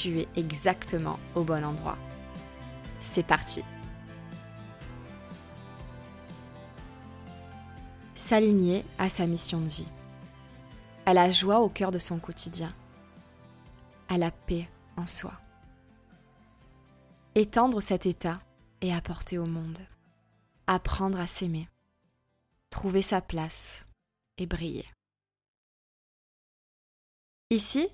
tu es exactement au bon endroit. C'est parti S'aligner à sa mission de vie, à la joie au cœur de son quotidien, à la paix en soi. Étendre cet état et apporter au monde. Apprendre à s'aimer. Trouver sa place et briller. Ici,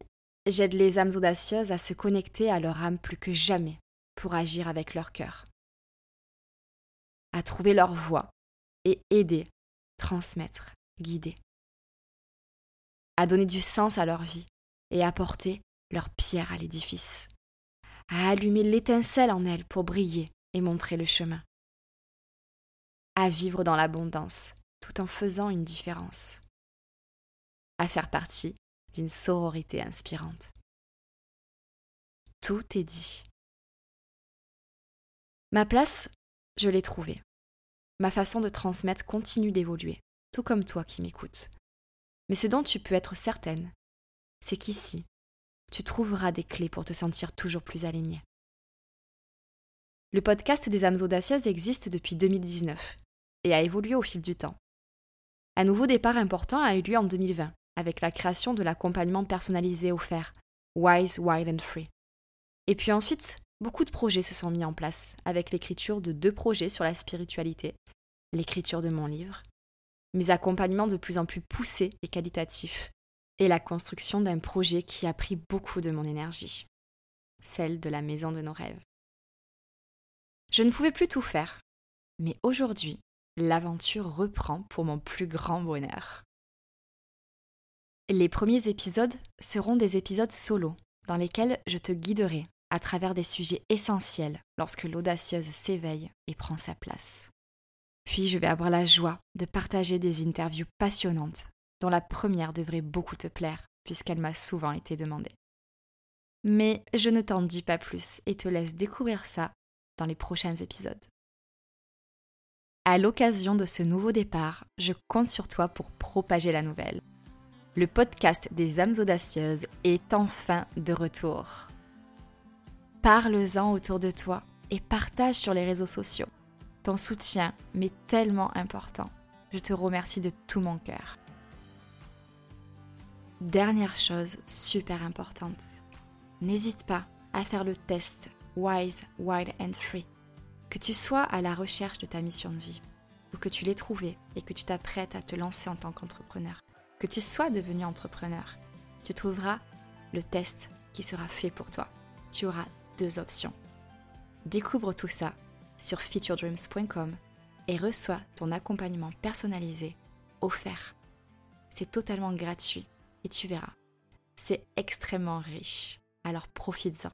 J'aide les âmes audacieuses à se connecter à leur âme plus que jamais pour agir avec leur cœur, à trouver leur voie et aider, transmettre, guider, à donner du sens à leur vie et apporter leur pierre à l'édifice, à allumer l'étincelle en elles pour briller et montrer le chemin, à vivre dans l'abondance tout en faisant une différence, à faire partie d'une sororité inspirante. Tout est dit. Ma place, je l'ai trouvée. Ma façon de transmettre continue d'évoluer, tout comme toi qui m'écoutes. Mais ce dont tu peux être certaine, c'est qu'ici, tu trouveras des clés pour te sentir toujours plus aligné. Le podcast des âmes audacieuses existe depuis 2019 et a évolué au fil du temps. Un nouveau départ important a eu lieu en 2020 avec la création de l'accompagnement personnalisé offert, Wise, Wild and Free. Et puis ensuite, beaucoup de projets se sont mis en place, avec l'écriture de deux projets sur la spiritualité, l'écriture de mon livre, mes accompagnements de plus en plus poussés et qualitatifs, et la construction d'un projet qui a pris beaucoup de mon énergie, celle de la maison de nos rêves. Je ne pouvais plus tout faire, mais aujourd'hui, l'aventure reprend pour mon plus grand bonheur. Les premiers épisodes seront des épisodes solo, dans lesquels je te guiderai à travers des sujets essentiels lorsque l'audacieuse s'éveille et prend sa place. Puis je vais avoir la joie de partager des interviews passionnantes, dont la première devrait beaucoup te plaire, puisqu'elle m'a souvent été demandée. Mais je ne t'en dis pas plus et te laisse découvrir ça dans les prochains épisodes. À l'occasion de ce nouveau départ, je compte sur toi pour propager la nouvelle le podcast des âmes audacieuses est enfin de retour. Parle-en autour de toi et partage sur les réseaux sociaux. Ton soutien m'est tellement important. Je te remercie de tout mon cœur. Dernière chose super importante. N'hésite pas à faire le test Wise, Wild and Free. Que tu sois à la recherche de ta mission de vie ou que tu l'aies trouvée et que tu t'apprêtes à te lancer en tant qu'entrepreneur que tu sois devenu entrepreneur, tu trouveras le test qui sera fait pour toi. Tu auras deux options. Découvre tout ça sur featuredreams.com et reçois ton accompagnement personnalisé offert. C'est totalement gratuit et tu verras, c'est extrêmement riche. Alors profites-en.